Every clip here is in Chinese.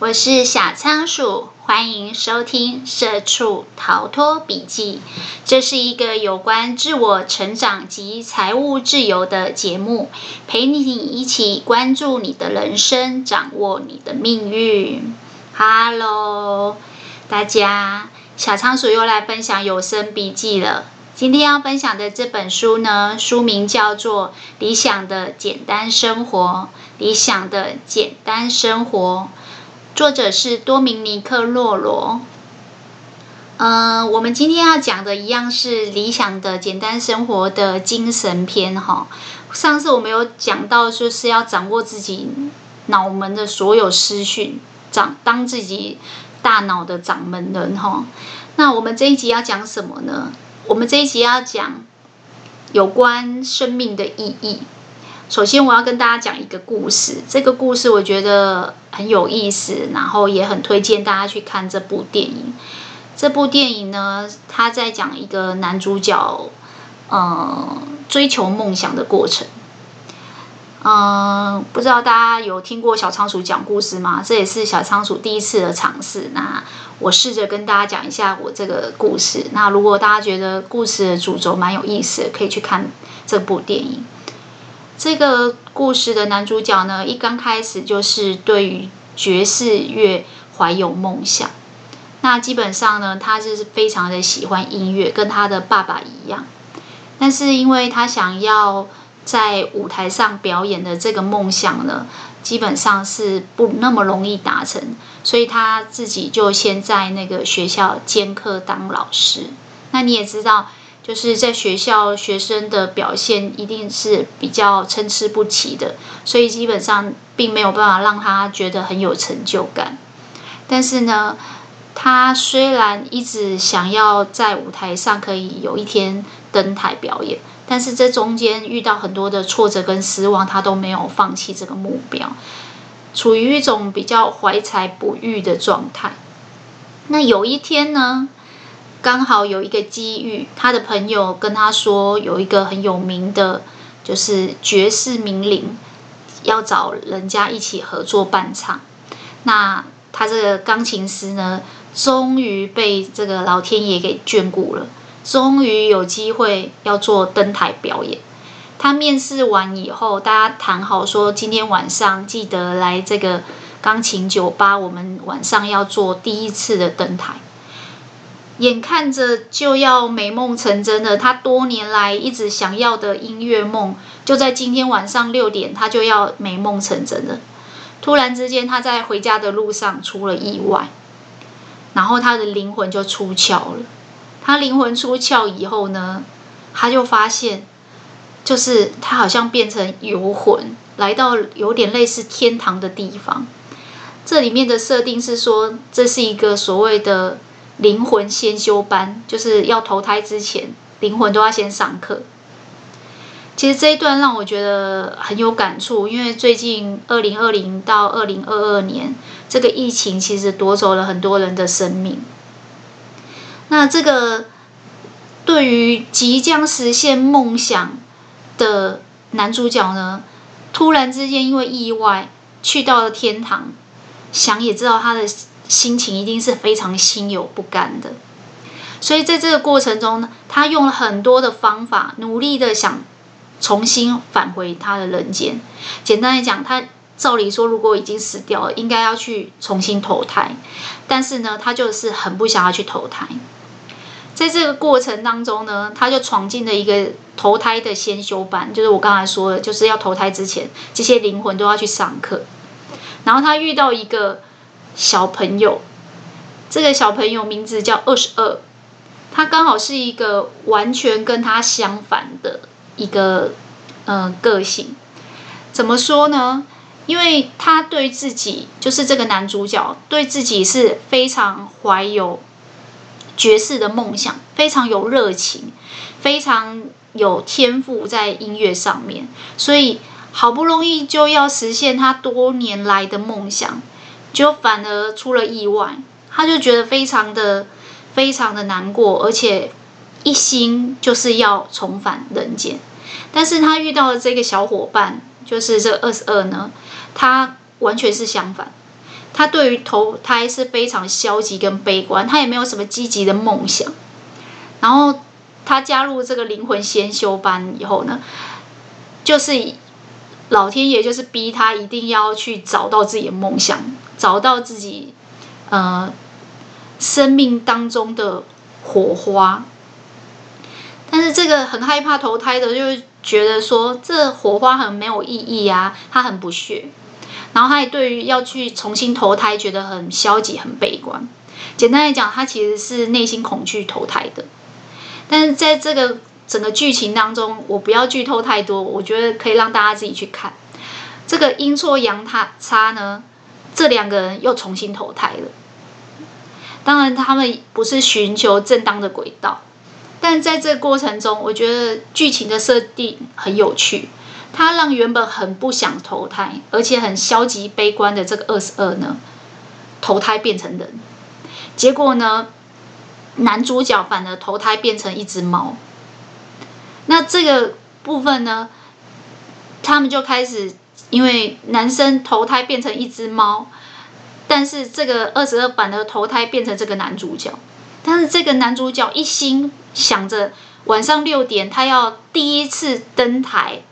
我是小仓鼠，欢迎收听《社畜逃脱笔记》。这是一个有关自我成长及财务自由的节目，陪你一起关注你的人生，掌握你的命运。Hello，大家，小仓鼠又来分享有声笔记了。今天要分享的这本书呢，书名叫做《理想的简单生活》。理想的简单生活，作者是多明尼克·洛罗。嗯、我们今天要讲的一样是《理想的简单生活》的精神篇哈。上次我们有讲到，就是要掌握自己脑门的所有思绪，掌当自己大脑的掌门人哈。那我们这一集要讲什么呢？我们这一集要讲有关生命的意义。首先，我要跟大家讲一个故事。这个故事我觉得很有意思，然后也很推荐大家去看这部电影。这部电影呢，它在讲一个男主角，呃，追求梦想的过程。嗯、不知道大家有听过小仓鼠讲故事吗？这也是小仓鼠第一次的尝试。那我试着跟大家讲一下我这个故事。那如果大家觉得故事的主轴蛮有意思的，可以去看这部电影。这个故事的男主角呢，一刚开始就是对于爵士乐怀有梦想。那基本上呢，他就是非常的喜欢音乐，跟他的爸爸一样。但是因为他想要在舞台上表演的这个梦想呢，基本上是不那么容易达成，所以他自己就先在那个学校兼课当老师。那你也知道，就是在学校学生的表现一定是比较参差不齐的，所以基本上并没有办法让他觉得很有成就感。但是呢，他虽然一直想要在舞台上可以有一天登台表演。但是这中间遇到很多的挫折跟失望，他都没有放弃这个目标，处于一种比较怀才不遇的状态。那有一天呢，刚好有一个机遇，他的朋友跟他说，有一个很有名的，就是爵士名伶，要找人家一起合作伴唱。那他这个钢琴师呢，终于被这个老天爷给眷顾了。终于有机会要做登台表演。他面试完以后，大家谈好说，今天晚上记得来这个钢琴酒吧，我们晚上要做第一次的登台。眼看着就要美梦成真了，他多年来一直想要的音乐梦，就在今天晚上六点，他就要美梦成真了。突然之间，他在回家的路上出了意外，然后他的灵魂就出窍了。他灵魂出窍以后呢，他就发现，就是他好像变成游魂，来到有点类似天堂的地方。这里面的设定是说，这是一个所谓的灵魂先修班，就是要投胎之前，灵魂都要先上课。其实这一段让我觉得很有感触，因为最近二零二零到二零二二年，这个疫情其实夺走了很多人的生命。那这个对于即将实现梦想的男主角呢，突然之间因为意外去到了天堂，想也知道他的心情一定是非常心有不甘的。所以在这个过程中呢，他用了很多的方法，努力的想重新返回他的人间。简单来讲，他。照理说，如果已经死掉了，应该要去重新投胎，但是呢，他就是很不想要去投胎。在这个过程当中呢，他就闯进了一个投胎的先修班，就是我刚才说的，就是要投胎之前，这些灵魂都要去上课。然后他遇到一个小朋友，这个小朋友名字叫二十二，他刚好是一个完全跟他相反的一个嗯、呃、个性。怎么说呢？因为他对自己，就是这个男主角，对自己是非常怀有爵士的梦想，非常有热情，非常有天赋在音乐上面，所以好不容易就要实现他多年来的梦想，就反而出了意外，他就觉得非常的非常的难过，而且一心就是要重返人间，但是他遇到的这个小伙伴，就是这二十二呢。他完全是相反，他对于投胎是非常消极跟悲观，他也没有什么积极的梦想。然后他加入这个灵魂先修班以后呢，就是老天爷就是逼他一定要去找到自己的梦想，找到自己呃生命当中的火花。但是这个很害怕投胎的，就是觉得说这火花很没有意义啊，他很不屑。然后他也对于要去重新投胎觉得很消极、很悲观。简单来讲，他其实是内心恐惧投胎的。但是在这个整个剧情当中，我不要剧透太多，我觉得可以让大家自己去看。这个阴错阳差差呢，这两个人又重新投胎了。当然，他们不是寻求正当的轨道。但在这过程中，我觉得剧情的设定很有趣，他让原本很不想投胎，而且很消极悲观的这个二十二呢，投胎变成人。结果呢，男主角反而投胎变成一只猫。那这个部分呢，他们就开始，因为男生投胎变成一只猫，但是这个二十二版的投胎变成这个男主角。但是这个男主角一心想着晚上六点他要第一次登台，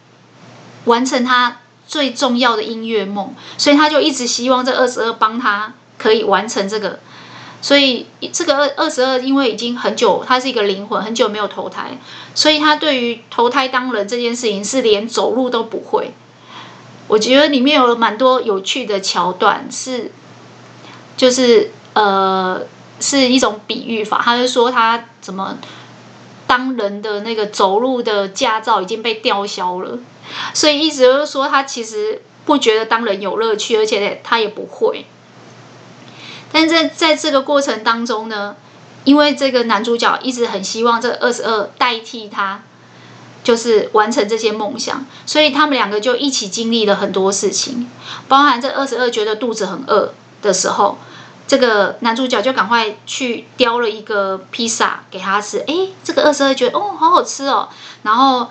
完成他最重要的音乐梦，所以他就一直希望这二十二帮他可以完成这个。所以这个二二十二因为已经很久，他是一个灵魂，很久没有投胎，所以他对于投胎当人这件事情是连走路都不会。我觉得里面有蛮多有趣的桥段，是就是呃。是一种比喻法，他就说他怎么当人的那个走路的驾照已经被吊销了，所以意思就是说他其实不觉得当人有乐趣，而且他也不会。但在在这个过程当中呢，因为这个男主角一直很希望这二十二代替他，就是完成这些梦想，所以他们两个就一起经历了很多事情，包含这二十二觉得肚子很饿的时候。这个男主角就赶快去叼了一个披萨给他吃，哎，这个二十二觉得哦，好好吃哦。然后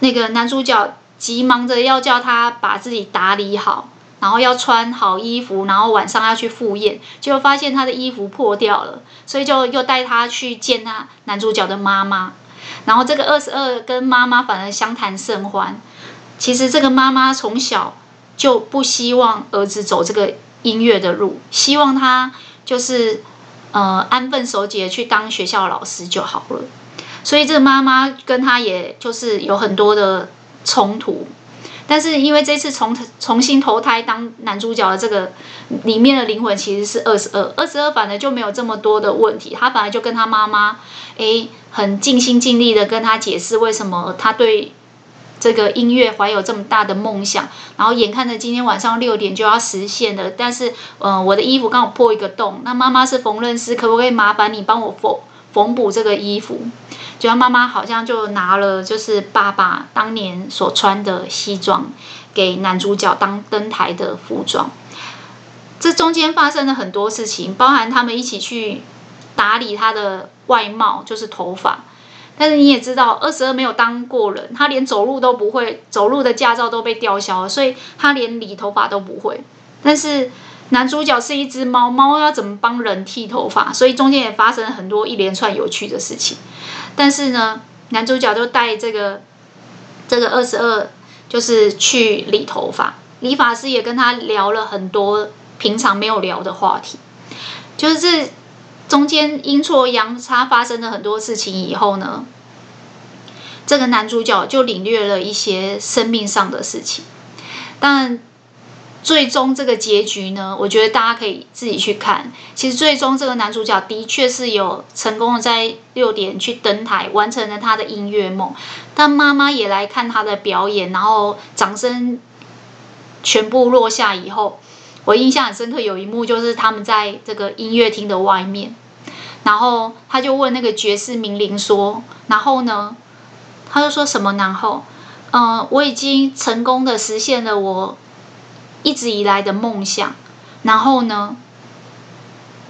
那个男主角急忙着要叫他把自己打理好，然后要穿好衣服，然后晚上要去赴宴，结果发现他的衣服破掉了，所以就又带他去见他男主角的妈妈。然后这个二十二跟妈妈反而相谈甚欢。其实这个妈妈从小就不希望儿子走这个。音乐的路，希望他就是呃安分守己的去当学校老师就好了。所以这个妈妈跟他也就是有很多的冲突，但是因为这次重重新投胎当男主角的这个里面的灵魂其实是二十二，二十二反而就没有这么多的问题，他反而就跟他妈妈诶很尽心尽力的跟他解释为什么他对。这个音乐怀有这么大的梦想，然后眼看着今天晚上六点就要实现了，但是，嗯、我的衣服刚好破一个洞，那妈妈是缝纫师，可不可以麻烦你帮我缝缝补这个衣服？就他妈妈好像就拿了就是爸爸当年所穿的西装给男主角当登台的服装。这中间发生了很多事情，包含他们一起去打理他的外貌，就是头发。但是你也知道，二十二没有当过人，他连走路都不会，走路的驾照都被吊销了，所以他连理头发都不会。但是男主角是一只猫，猫要怎么帮人剃头发？所以中间也发生了很多一连串有趣的事情。但是呢，男主角就带这个这个二十二，就是去理头发，理发师也跟他聊了很多平常没有聊的话题，就是。中间阴错阳差发生了很多事情以后呢，这个男主角就领略了一些生命上的事情。但最终这个结局呢，我觉得大家可以自己去看。其实最终这个男主角的确是有成功的在六点去登台，完成了他的音乐梦。但妈妈也来看他的表演，然后掌声全部落下以后。我印象很深刻，有一幕就是他们在这个音乐厅的外面，然后他就问那个爵士名伶说：“然后呢？”他就说什么？然后，嗯、我已经成功的实现了我一直以来的梦想。然后呢？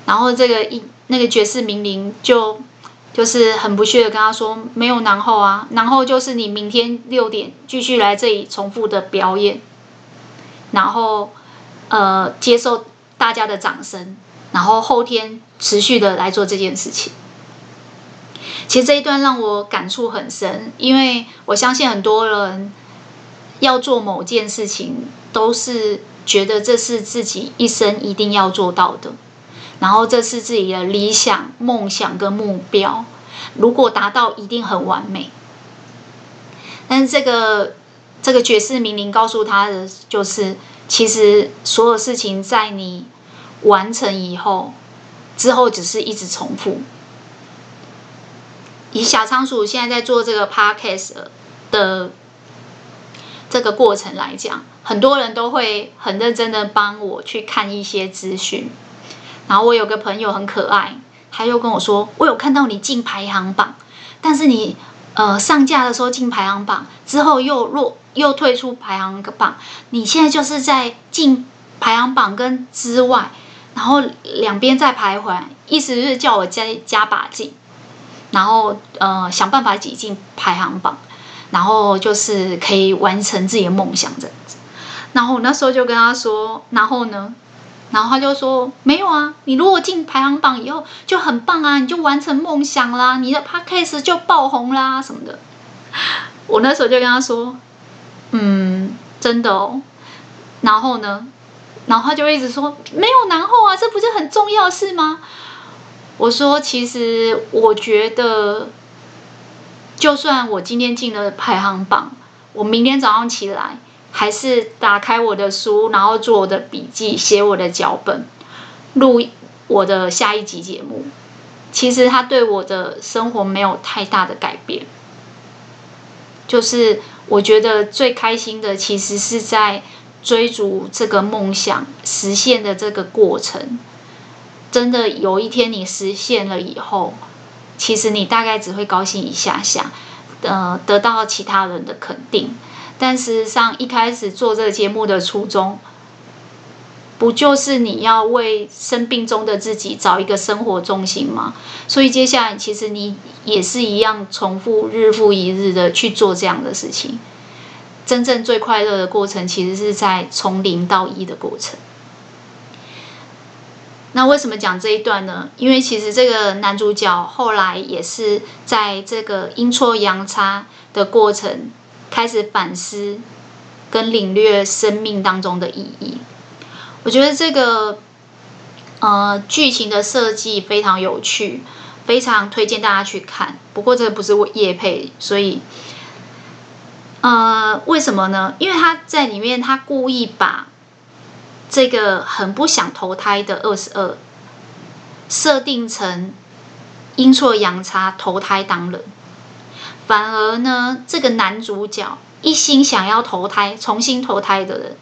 然后这个一那个爵士名伶就就是很不屑的跟他说：“没有然后啊，然后就是你明天六点继续来这里重复的表演。”然后。呃，接受大家的掌声，然后后天持续的来做这件事情。其实这一段让我感触很深，因为我相信很多人要做某件事情，都是觉得这是自己一生一定要做到的，然后这是自己的理想、梦想跟目标，如果达到一定很完美。但是这个这个爵士明灵告诉他的就是，其实所有事情在你完成以后，之后只是一直重复。以小仓鼠现在在做这个 podcast 的这个过程来讲，很多人都会很认真的帮我去看一些资讯。然后我有个朋友很可爱，他又跟我说：“我有看到你进排行榜，但是你呃上架的时候进排行榜之后又落又退出排行榜，你现在就是在进排行榜跟之外，然后两边在徘徊，意思就是叫我加加把劲。”然后呃想办法挤进排行榜，然后就是可以完成自己的梦想这样子。然后我那时候就跟他说，然后呢，然后他就说没有啊，你如果进排行榜以后就很棒啊，你就完成梦想啦，你的 podcast 就爆红啦什么的。我那时候就跟他说，嗯，真的哦。然后呢，然后他就一直说没有然后啊，这不是很重要是吗？我说，其实我觉得，就算我今天进了排行榜，我明天早上起来还是打开我的书，然后做我的笔记，写我的脚本，录我的下一集节目。其实它对我的生活没有太大的改变。就是我觉得最开心的，其实是在追逐这个梦想实现的这个过程。真的有一天你实现了以后，其实你大概只会高兴一下下，呃，得到其他人的肯定。但事实上，一开始做这个节目的初衷，不就是你要为生病中的自己找一个生活重心吗？所以接下来其实你也是一样重复日复一日的去做这样的事情。真正最快乐的过程，其实是在从零到一的过程。那为什么讲这一段呢？因为其实这个男主角后来也是在这个阴错阳差的过程，开始反思跟领略生命当中的意义。我觉得这个呃剧情的设计非常有趣，非常推荐大家去看。不过这不是我叶配，所以呃为什么呢？因为他在里面他故意把。这个很不想投胎的二十二，设定成阴错阳差投胎当人，反而呢，这个男主角一心想要投胎、重新投胎的人，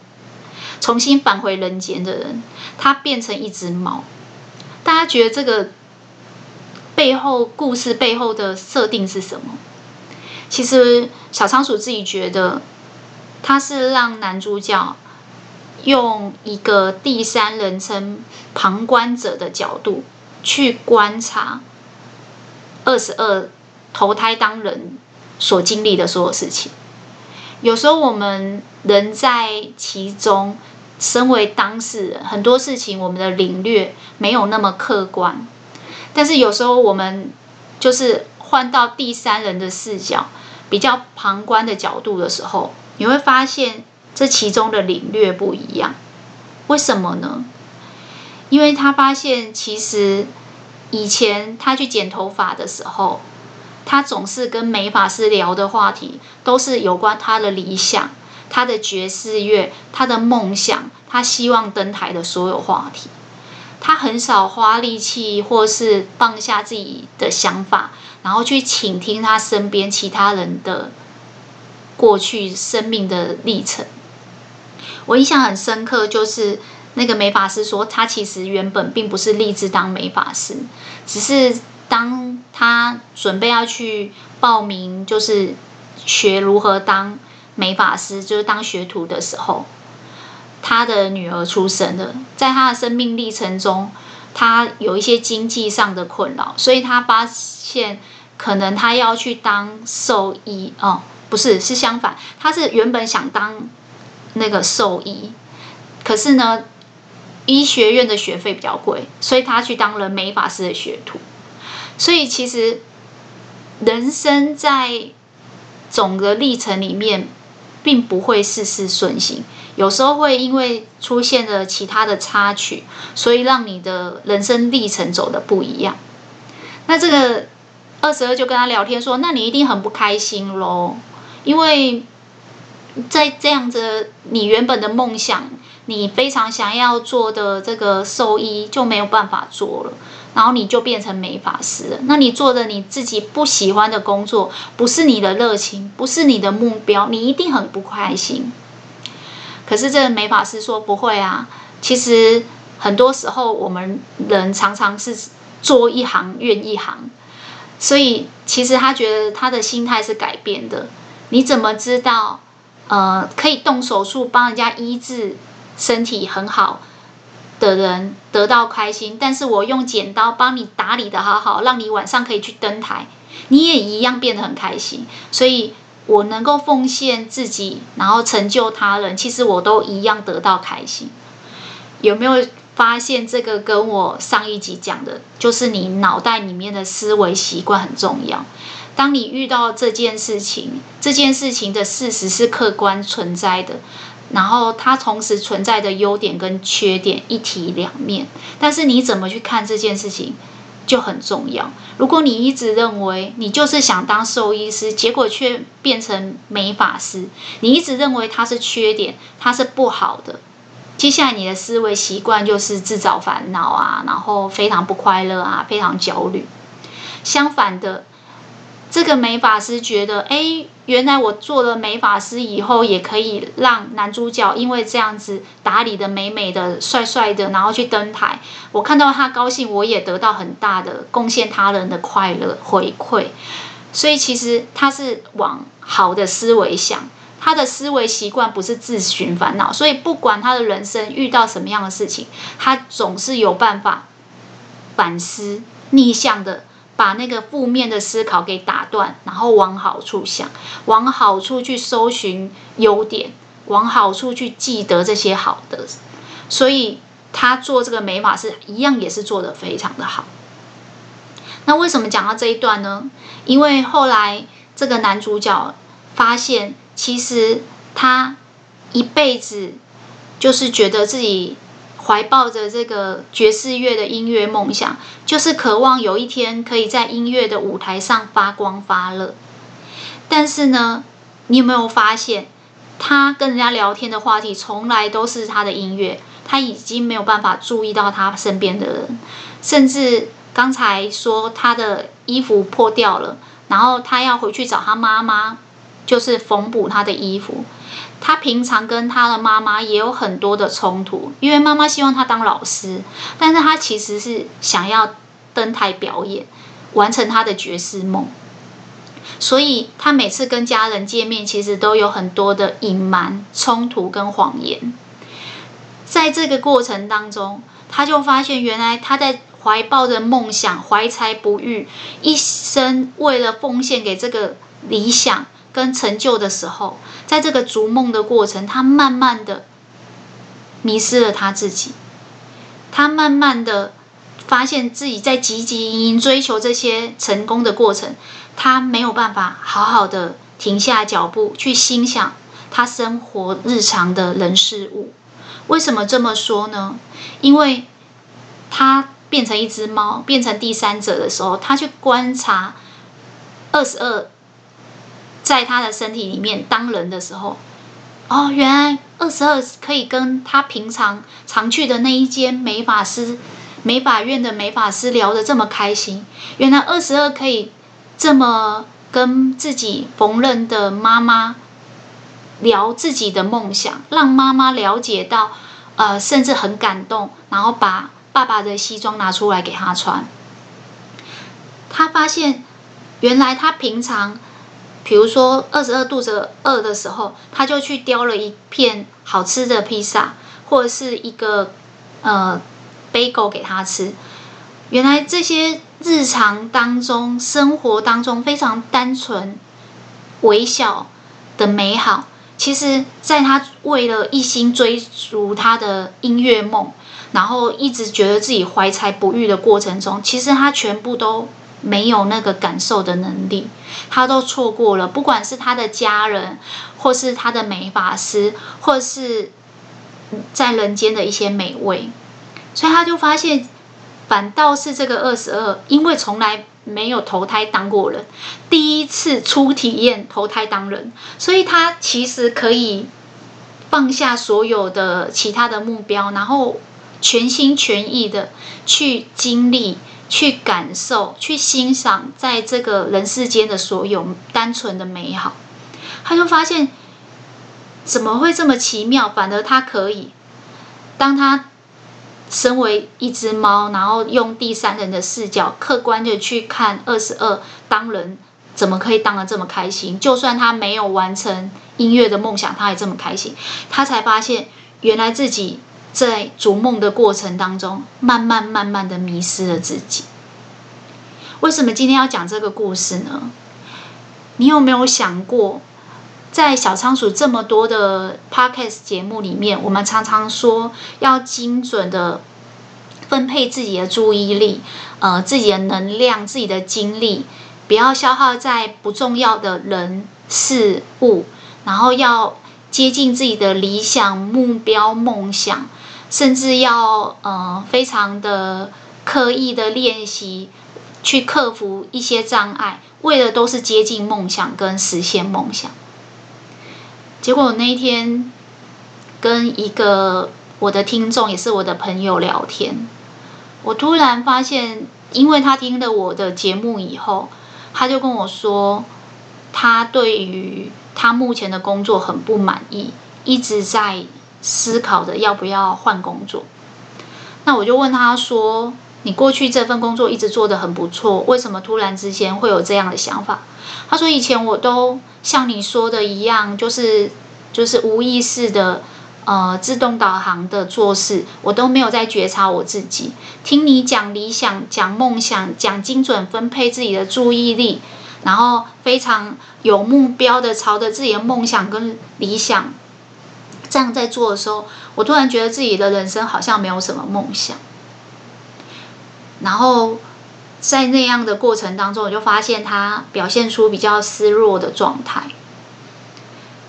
重新返回人间的人，他变成一只猫。大家觉得这个背后故事背后的设定是什么？其实小仓鼠自己觉得，他是让男主角。用一个第三人称旁观者的角度去观察二十二投胎当人所经历的所有事情。有时候我们人在其中，身为当事人，很多事情我们的领略没有那么客观。但是有时候我们就是换到第三人的视角，比较旁观的角度的时候，你会发现。这其中的领略不一样，为什么呢？因为他发现，其实以前他去剪头发的时候，他总是跟美发师聊的话题都是有关他的理想、他的爵士乐、他的梦想、他希望登台的所有话题。他很少花力气或是放下自己的想法，然后去倾听他身边其他人的过去生命的历程。我印象很深刻，就是那个美发师说，他其实原本并不是立志当美发师，只是当他准备要去报名，就是学如何当美发师，就是当学徒的时候，他的女儿出生了，在他的生命历程中，他有一些经济上的困扰，所以他发现可能他要去当兽医哦，不是，是相反，他是原本想当。那个兽医，可是呢，医学院的学费比较贵，所以他去当了美发师的学徒。所以其实人生在总的历程里面，并不会事事顺心，有时候会因为出现了其他的插曲，所以让你的人生历程走得不一样。那这个二十二就跟他聊天说：“那你一定很不开心喽，因为在这样子，你原本的梦想，你非常想要做的这个兽医就没有办法做了。”然后你就变成美发师了。那你做的你自己不喜欢的工作，不是你的热情，不是你的目标，你一定很不开心。可是这个美发师说不会啊。其实很多时候我们人常常是做一行怨一行，所以其实他觉得他的心态是改变的。你怎么知道？呃，可以动手术帮人家医治身体很好。的人得到开心，但是我用剪刀帮你打理得好好，让你晚上可以去登台，你也一样变得很开心。所以，我能够奉献自己，然后成就他人，其实我都一样得到开心。有没有发现这个跟我上一集讲的，就是你脑袋里面的思维习惯很重要。当你遇到这件事情，这件事情的事实是客观存在的。然后它同时存在的优点跟缺点一体两面，但是你怎么去看这件事情就很重要。如果你一直认为你就是想当兽医师，结果却变成美发师，你一直认为它是缺点，它是不好的，接下来你的思维习惯就是自找烦恼啊，然后非常不快乐啊，非常焦虑。相反的。这个美发师觉得，哎，原来我做了美发师以后，也可以让男主角因为这样子打理的美美的、帅帅的，然后去登台。我看到他高兴，我也得到很大的贡献他人的快乐回馈。所以其实他是往好的思维想，他的思维习惯不是自寻烦恼。所以不管他的人生遇到什么样的事情，他总是有办法反思逆向的。把那个负面的思考给打断，然后往好处想，往好处去搜寻优点，往好处去记得这些好的。所以他做这个美发师一样也是做得非常的好。那为什么讲到这一段呢？因为后来这个男主角发现，其实他一辈子就是觉得自己。怀抱着这个爵士乐的音乐梦想，就是渴望有一天可以在音乐的舞台上发光发热。但是呢，你有没有发现，他跟人家聊天的话题从来都是他的音乐，他已经没有办法注意到他身边的人，甚至刚才说他的衣服破掉了，然后他要回去找他妈妈，就是缝补他的衣服。他平常跟他的妈妈也有很多的冲突，因为妈妈希望他当老师，但是他其实是想要登台表演，完成他的爵士梦。所以他每次跟家人见面，其实都有很多的隐瞒、冲突跟谎言。在这个过程当中，他就发现原来他在怀抱着梦想、怀才不遇，一生为了奉献给这个理想。跟成就的时候，在这个逐梦的过程，他慢慢的迷失了他自己。他慢慢的发现自己在汲汲营营追求这些成功的过程，他没有办法好好的停下脚步去欣赏他生活日常的人事物。为什么这么说呢？因为他变成一只猫，变成第三者的时候，他去观察二十二。在他的身体里面当人的时候，哦，原来二十二可以跟他平常常去的那一间美发师、美发院的美发师聊得这么开心。原来二十二可以这么跟自己缝纫的妈妈聊自己的梦想，让妈妈了解到，呃，甚至很感动，然后把爸爸的西装拿出来给他穿。他发现，原来他平常。比如说，二十二肚子饿的时候，他就去叼了一片好吃的披萨，或者是一个呃，bagel 给他吃。原来这些日常当中、生活当中非常单纯、微小的美好，其实在他为了一心追逐他的音乐梦，然后一直觉得自己怀才不遇的过程中，其实他全部都没有那个感受的能力，他都错过了，不管是他的家人，或是他的美发师，或是在人间的一些美味，所以他就发现，反倒是这个二十二，因为从来没有投胎当过人，第一次初体验投胎当人，所以他其实可以放下所有的其他的目标，然后全心全意的去经历。去感受、去欣赏，在这个人世间的所有单纯的美好，他就发现怎么会这么奇妙？反而他可以，当他身为一只猫，然后用第三人的视角，客观的去看二十二当人，怎么可以当得这么开心？就算他没有完成音乐的梦想，他也这么开心。他才发现，原来自己。在逐梦的过程当中，慢慢慢慢的迷失了自己。为什么今天要讲这个故事呢？你有没有想过，在小仓鼠这么多的 podcast 节目里面，我们常常说要精准的分配自己的注意力，呃，自己的能量、自己的精力，不要消耗在不重要的人事物，然后要接近自己的理想、目标、梦想。甚至要呃非常的刻意的练习，去克服一些障碍，为的都是接近梦想跟实现梦想。结果那一天跟一个我的听众，也是我的朋友聊天，我突然发现，因为他听了我的节目以后，他就跟我说，他对于他目前的工作很不满意，一直在。思考着要不要换工作，那我就问他说：“你过去这份工作一直做得很不错，为什么突然之间会有这样的想法？”他说：“以前我都像你说的一样，就是就是无意识的呃自动导航的做事，我都没有在觉察我自己。听你讲理想、讲梦想、讲精准分配自己的注意力，然后非常有目标的朝着自己的梦想跟理想。”这样在做的时候，我突然觉得自己的人生好像没有什么梦想。然后在那样的过程当中，我就发现他表现出比较失落的状态。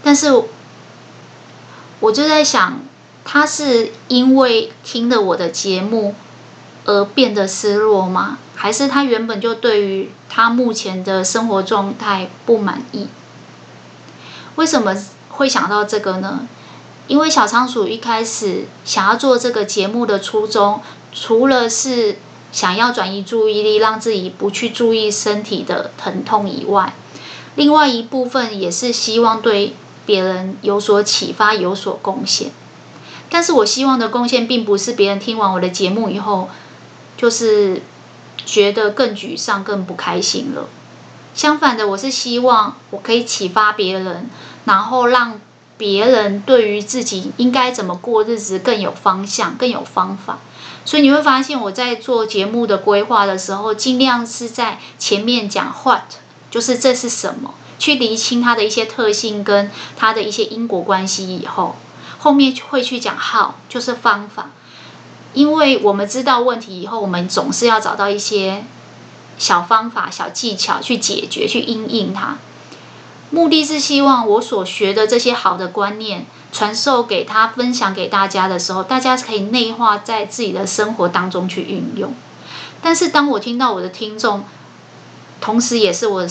但是，我就在想，他是因为听了我的节目而变得失落吗？还是他原本就对于他目前的生活状态不满意？为什么会想到这个呢？因为小仓鼠一开始想要做这个节目的初衷，除了是想要转移注意力，让自己不去注意身体的疼痛以外，另外一部分也是希望对别人有所启发、有所贡献。但是我希望的贡献，并不是别人听完我的节目以后，就是觉得更沮丧、更不开心了。相反的，我是希望我可以启发别人，然后让。别人对于自己应该怎么过日子更有方向、更有方法，所以你会发现我在做节目的规划的时候，尽量是在前面讲 what，就是这是什么，去厘清它的一些特性跟它的一些因果关系以后，后面会去讲 how，就是方法。因为我们知道问题以后，我们总是要找到一些小方法、小技巧去解决、去因应它。目的是希望我所学的这些好的观念传授给他，分享给大家的时候，大家可以内化在自己的生活当中去运用。但是当我听到我的听众，同时也是我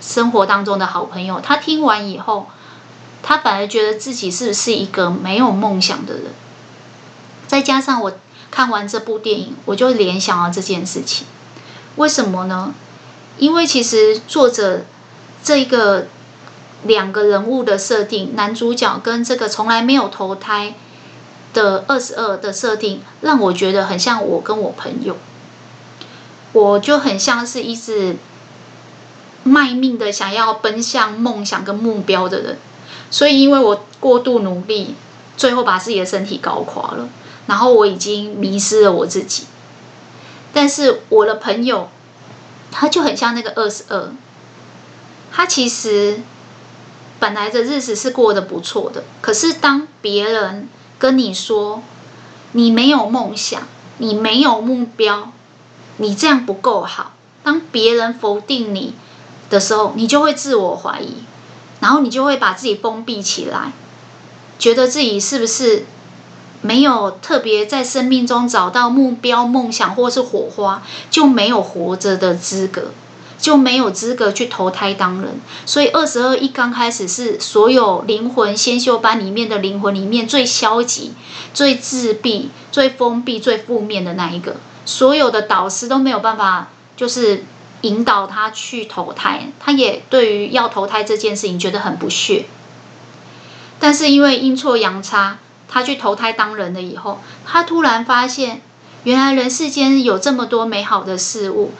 生活当中的好朋友，他听完以后，他反而觉得自己是不是一个没有梦想的人？再加上我看完这部电影，我就联想到这件事情。为什么呢？因为其实作者这一个。两个人物的设定，男主角跟这个从来没有投胎的二十二的设定，让我觉得很像我跟我朋友。我就很像是一直卖命的想要奔向梦想跟目标的人，所以因为我过度努力，最后把自己的身体搞垮了，然后我已经迷失了我自己。但是我的朋友，他就很像那个二十二，他其实。本来的日子是过得不错的，可是当别人跟你说你没有梦想，你没有目标，你这样不够好。当别人否定你的时候，你就会自我怀疑，然后你就会把自己封闭起来，觉得自己是不是没有特别在生命中找到目标、梦想或是火花，就没有活着的资格。就没有资格去投胎当人，所以二十二一刚开始是所有灵魂先修班里面的灵魂里面最消极、最自闭、最封闭、最负面的那一个，所有的导师都没有办法，就是引导他去投胎，他也对于要投胎这件事情觉得很不屑。但是因为阴错阳差，他去投胎当人了以后，他突然发现，原来人世间有这么多美好的事物。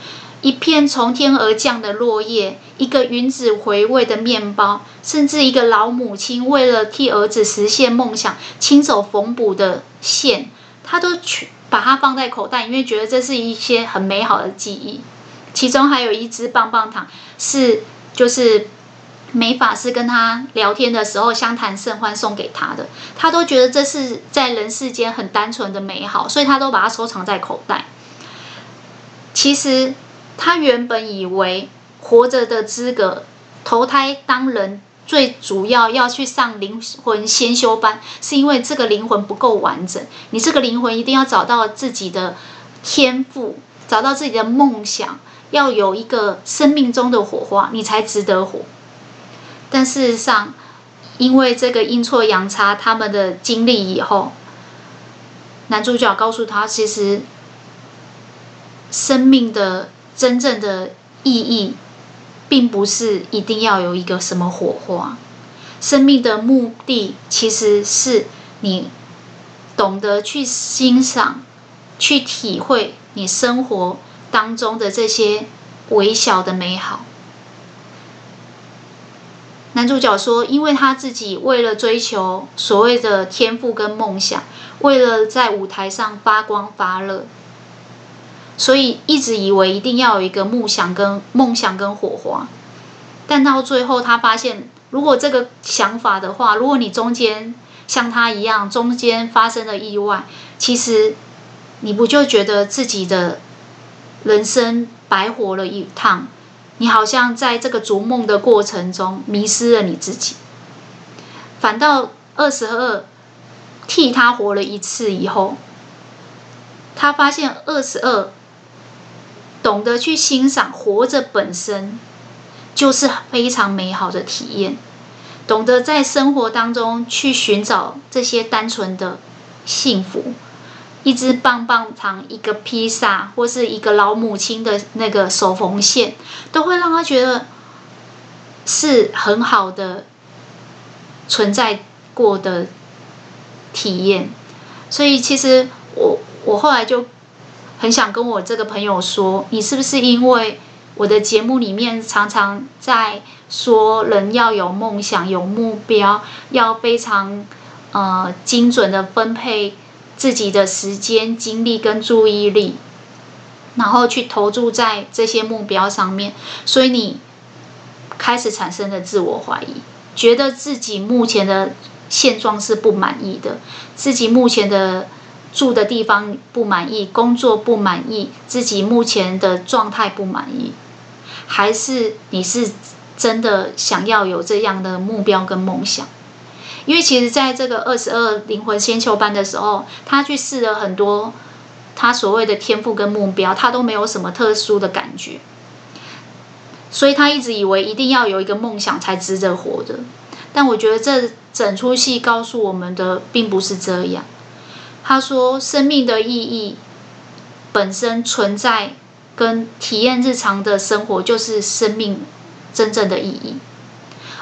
一片从天而降的落叶，一个云子回味的面包，甚至一个老母亲为了替儿子实现梦想，亲手缝补的线，他都去把它放在口袋，因为觉得这是一些很美好的记忆。其中还有一支棒棒糖，是就是美法师跟他聊天的时候相谈甚欢送给他的，他都觉得这是在人世间很单纯的美好，所以他都把它收藏在口袋。其实。他原本以为活着的资格，投胎当人最主要要去上灵魂先修班，是因为这个灵魂不够完整。你这个灵魂一定要找到自己的天赋，找到自己的梦想，要有一个生命中的火花，你才值得活。但事实上，因为这个阴错阳差，他们的经历以后，男主角告诉他，其实生命的。真正的意义，并不是一定要有一个什么火花。生命的目的，其实是你懂得去欣赏、去体会你生活当中的这些微小的美好。男主角说：“因为他自己为了追求所谓的天赋跟梦想，为了在舞台上发光发热。”所以一直以为一定要有一个梦想跟梦想跟火花，但到最后他发现，如果这个想法的话，如果你中间像他一样，中间发生了意外，其实你不就觉得自己的人生白活了一趟？你好像在这个逐梦的过程中迷失了你自己。反倒二十二替他活了一次以后，他发现二十二。懂得去欣赏活着本身，就是非常美好的体验。懂得在生活当中去寻找这些单纯的幸福，一支棒棒糖、一个披萨，或是一个老母亲的那个手缝线，都会让他觉得是很好的存在过的体验。所以，其实我我后来就。很想跟我这个朋友说，你是不是因为我的节目里面常常在说人要有梦想、有目标，要非常呃精准的分配自己的时间、精力跟注意力，然后去投注在这些目标上面，所以你开始产生了自我怀疑，觉得自己目前的现状是不满意的，自己目前的。住的地方不满意，工作不满意，自己目前的状态不满意，还是你是真的想要有这样的目标跟梦想？因为其实在这个二十二灵魂先修班的时候，他去试了很多他所谓的天赋跟目标，他都没有什么特殊的感觉，所以他一直以为一定要有一个梦想才值得活着。但我觉得这整出戏告诉我们的并不是这样。他说：“生命的意义本身存在，跟体验日常的生活，就是生命真正的意义。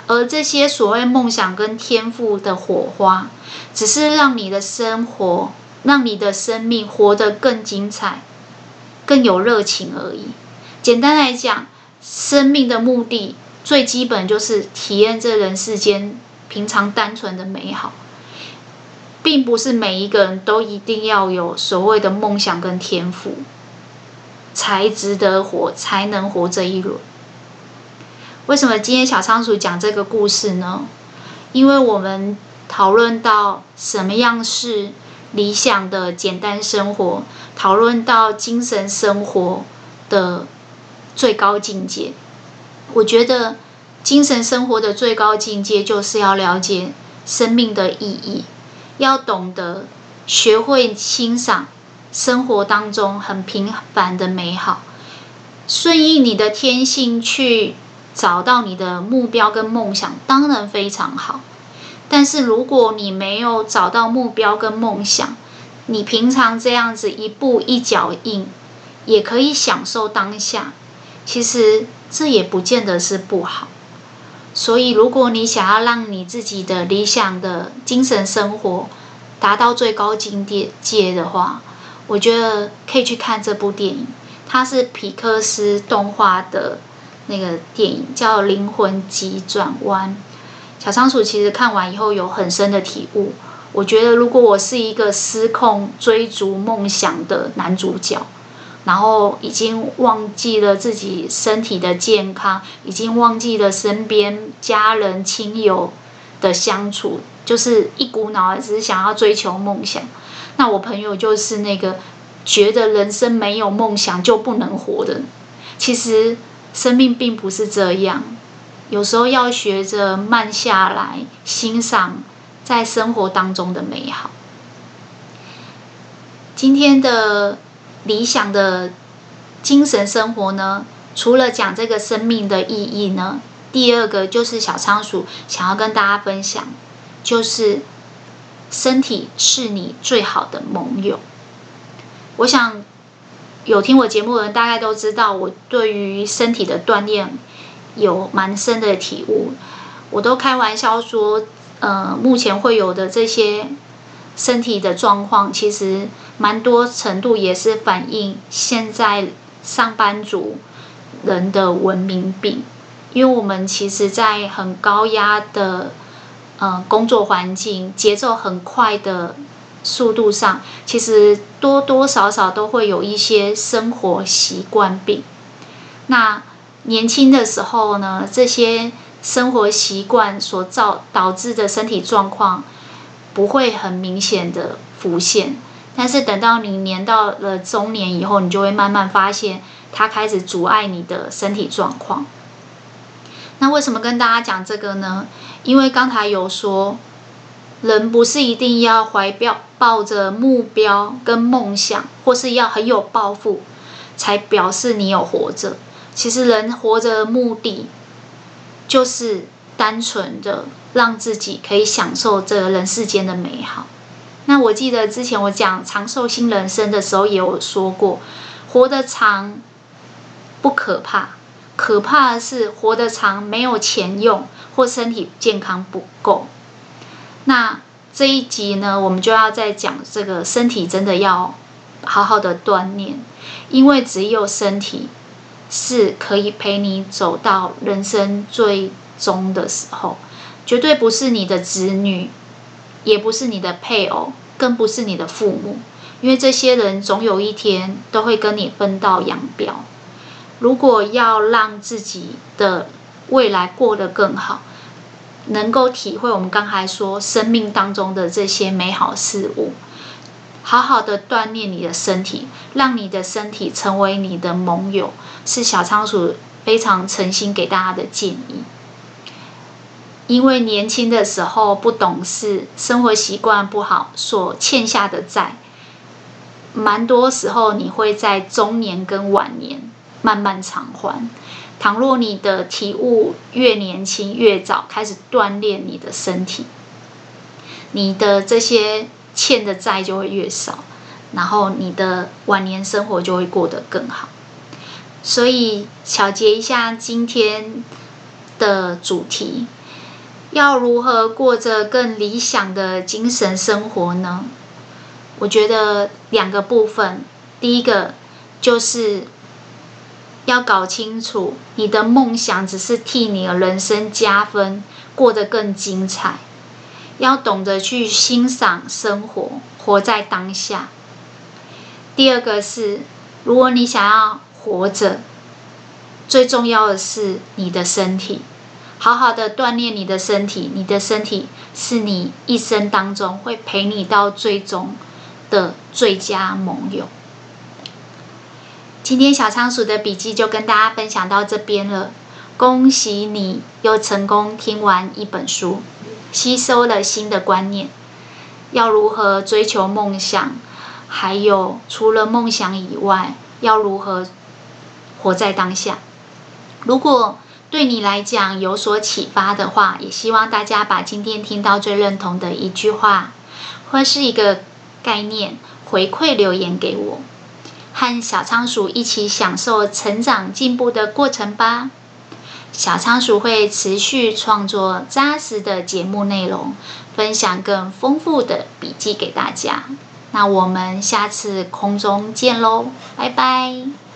而这些所谓梦想跟天赋的火花，只是让你的生活，让你的生命活得更精彩、更有热情而已。简单来讲，生命的目的最基本就是体验这人世间平常单纯的美好。”并不是每一个人都一定要有所谓的梦想跟天赋，才值得活，才能活这一轮。为什么今天小仓鼠讲这个故事呢？因为我们讨论到什么样是理想的简单生活，讨论到精神生活的最高境界。我觉得精神生活的最高境界就是要了解生命的意义，要懂得学会欣赏生活当中很平凡的美好，顺应你的天性去找到你的目标跟梦想，当然非常好。但是如果你没有找到目标跟梦想，你平常这样子一步一脚印，也可以享受当下。其实这也不见得是不好。所以，如果你想要让你自己的理想的精神生活达到最高境界界的话，我觉得可以去看这部电影。它是皮克斯动画的那个电影，叫《灵魂急转弯》。小仓鼠其实看完以后有很深的体悟。我觉得，如果我是一个失控追逐梦想的男主角，然后已经忘记了自己身体的健康，已经忘记了身边家人亲友的相处，就是一股脑只是想要追求梦想。那我朋友就是那个觉得人生没有梦想就不能活的。其实生命并不是这样。有时候要学着慢下来，欣赏在生活当中的美好。今天的理想的精神生活呢，除了讲这个生命的意义呢，第二个就是小仓鼠想要跟大家分享，就是身体是你最好的盟友。我想有听我节目的人大概都知道，我对于身体的锻炼。有蛮深的体悟，我都开玩笑说，呃，目前会有的这些身体的状况，其实蛮多程度也是反映现在上班族人的文明病，因为我们其实，在很高压的呃工作环境、节奏很快的速度上，其实多多少少都会有一些生活习惯病。那年轻的时候呢，这些生活习惯所造导致的身体状况不会很明显的浮现，但是等到你年到了中年以后，你就会慢慢发现它开始阻碍你的身体状况。那为什么跟大家讲这个呢？因为刚才有说，人不是一定要怀表抱着目标跟梦想，或是要很有抱负，才表示你有活着。其实人活着的目的，就是单纯的让自己可以享受这个人世间的美好。那我记得之前我讲长寿新人生的时候，也有说过，活得长不可怕，可怕的是活得长没有钱用或身体健康不够。那这一集呢，我们就要再讲这个身体真的要好好的锻炼，因为只有身体。是可以陪你走到人生最中的时候，绝对不是你的子女，也不是你的配偶，更不是你的父母，因为这些人总有一天都会跟你分道扬镳。如果要让自己的未来过得更好，能够体会我们刚才说生命当中的这些美好事物。好好的锻炼你的身体，让你的身体成为你的盟友，是小仓鼠非常诚心给大家的建议。因为年轻的时候不懂事，生活习惯不好，所欠下的债，蛮多时候你会在中年跟晚年慢慢偿还。倘若你的体悟越年轻越早，开始锻炼你的身体，你的这些。欠的债就会越少，然后你的晚年生活就会过得更好。所以，小结一下今天的主题：要如何过着更理想的精神生活呢？我觉得两个部分，第一个就是要搞清楚你的梦想只是替你的人生加分，过得更精彩。要懂得去欣赏生活，活在当下。第二个是，如果你想要活着，最重要的是你的身体，好好的锻炼你的身体。你的身体是你一生当中会陪你到最终的最佳盟友。今天小仓鼠的笔记就跟大家分享到这边了。恭喜你又成功听完一本书，吸收了新的观念，要如何追求梦想，还有除了梦想以外，要如何活在当下。如果对你来讲有所启发的话，也希望大家把今天听到最认同的一句话，或是一个概念回馈留言给我，和小仓鼠一起享受成长进步的过程吧。小仓鼠会持续创作扎实的节目内容，分享更丰富的笔记给大家。那我们下次空中见喽，拜拜。